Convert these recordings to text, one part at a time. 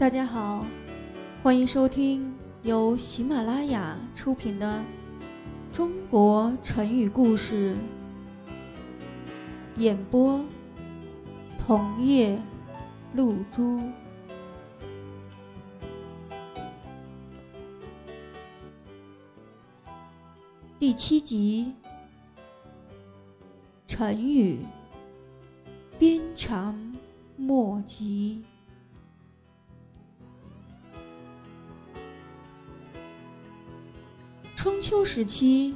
大家好，欢迎收听由喜马拉雅出品的《中国成语故事》，演播桐叶露珠。第七集，成语“鞭长莫及”。春秋时期，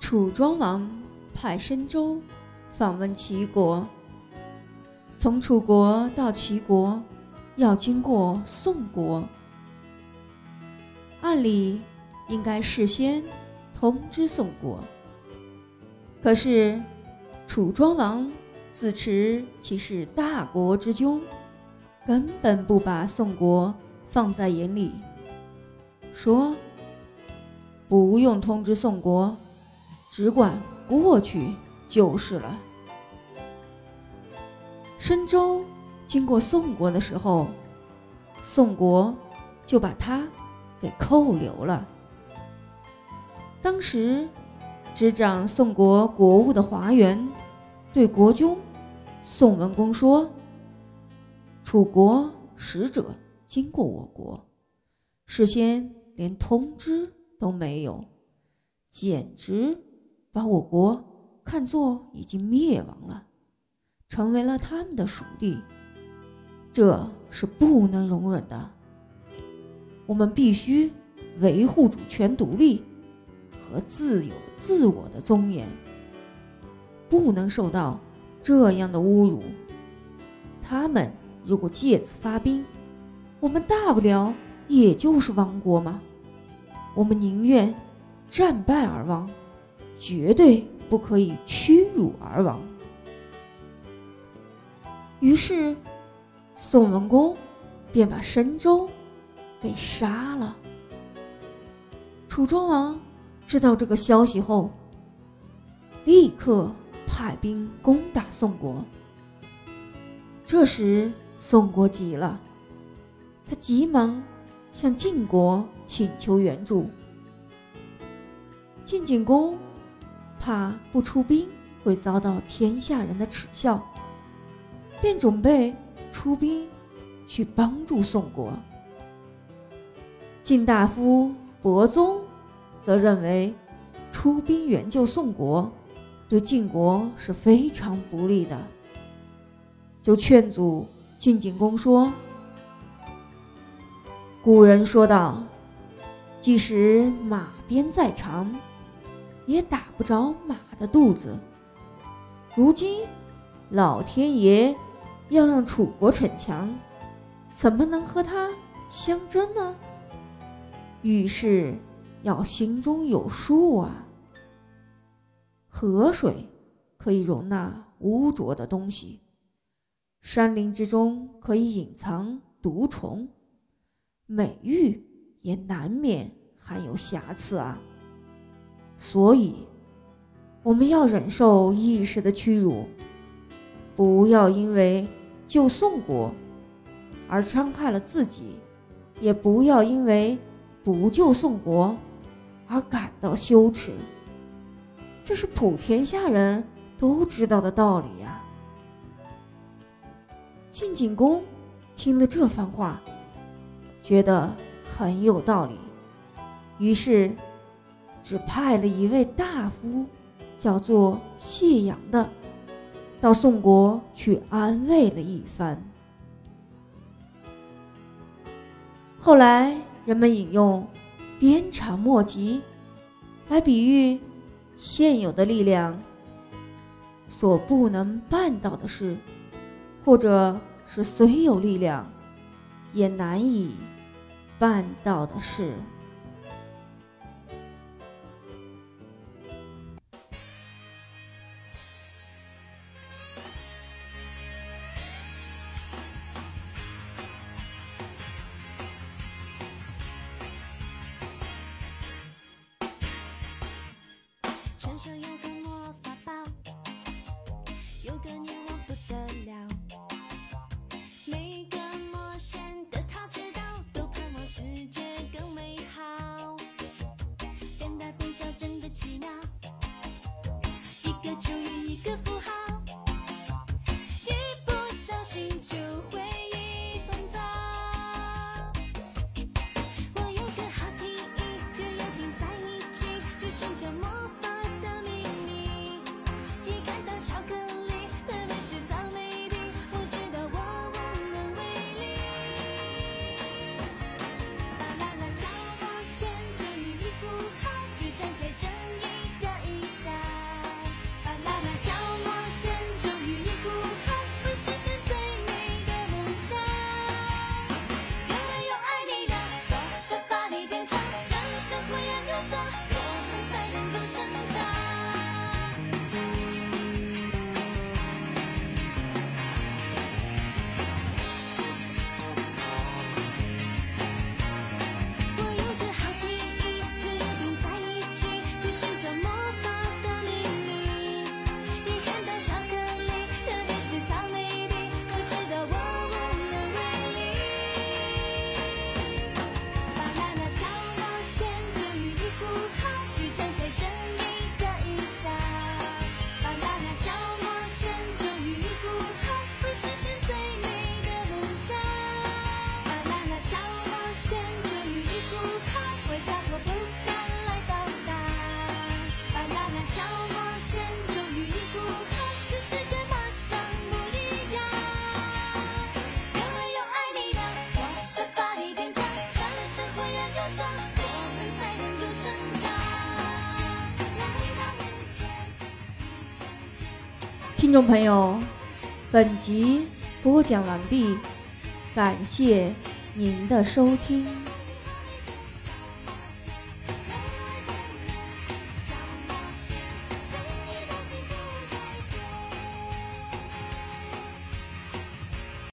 楚庄王派申州访问齐国。从楚国到齐国，要经过宋国。按理应该事先通知宋国，可是楚庄王自持其是大国之君，根本不把宋国放在眼里，说。不用通知宋国，只管过去就是了。申州经过宋国的时候，宋国就把他给扣留了。当时执掌宋国国务的华元对国君宋文公说：“楚国使者经过我国，事先连通知。”都没有，简直把我国看作已经灭亡了，成为了他们的属地，这是不能容忍的。我们必须维护主权独立和自有自我的尊严，不能受到这样的侮辱。他们如果借此发兵，我们大不了也就是亡国吗？我们宁愿战败而亡，绝对不可以屈辱而亡。于是，宋文公便把申州给杀了。楚庄王知道这个消息后，立刻派兵攻打宋国。这时，宋国急了，他急忙。向晋国请求援助，晋景公怕不出兵会遭到天下人的耻笑，便准备出兵去帮助宋国。晋大夫伯宗则认为出兵援救宋国对晋国是非常不利的，就劝阻晋景公说。古人说道：“即使马鞭再长，也打不着马的肚子。如今，老天爷要让楚国逞强，怎么能和他相争呢？遇事要心中有数啊。河水可以容纳污浊的东西，山林之中可以隐藏毒虫。”美玉也难免含有瑕疵啊，所以我们要忍受一时的屈辱，不要因为救宋国而伤害了自己，也不要因为不救宋国而感到羞耻。这是普天下人都知道的道理呀。晋景公听了这番话。觉得很有道理，于是只派了一位大夫，叫做谢阳的，到宋国去安慰了一番。后来人们引用“鞭长莫及”来比喻现有的力量所不能办到的事，或者是虽有力量，也难以。办到的事。一个咒语一个符号。听众朋友，本集播讲完毕，感谢您的收听。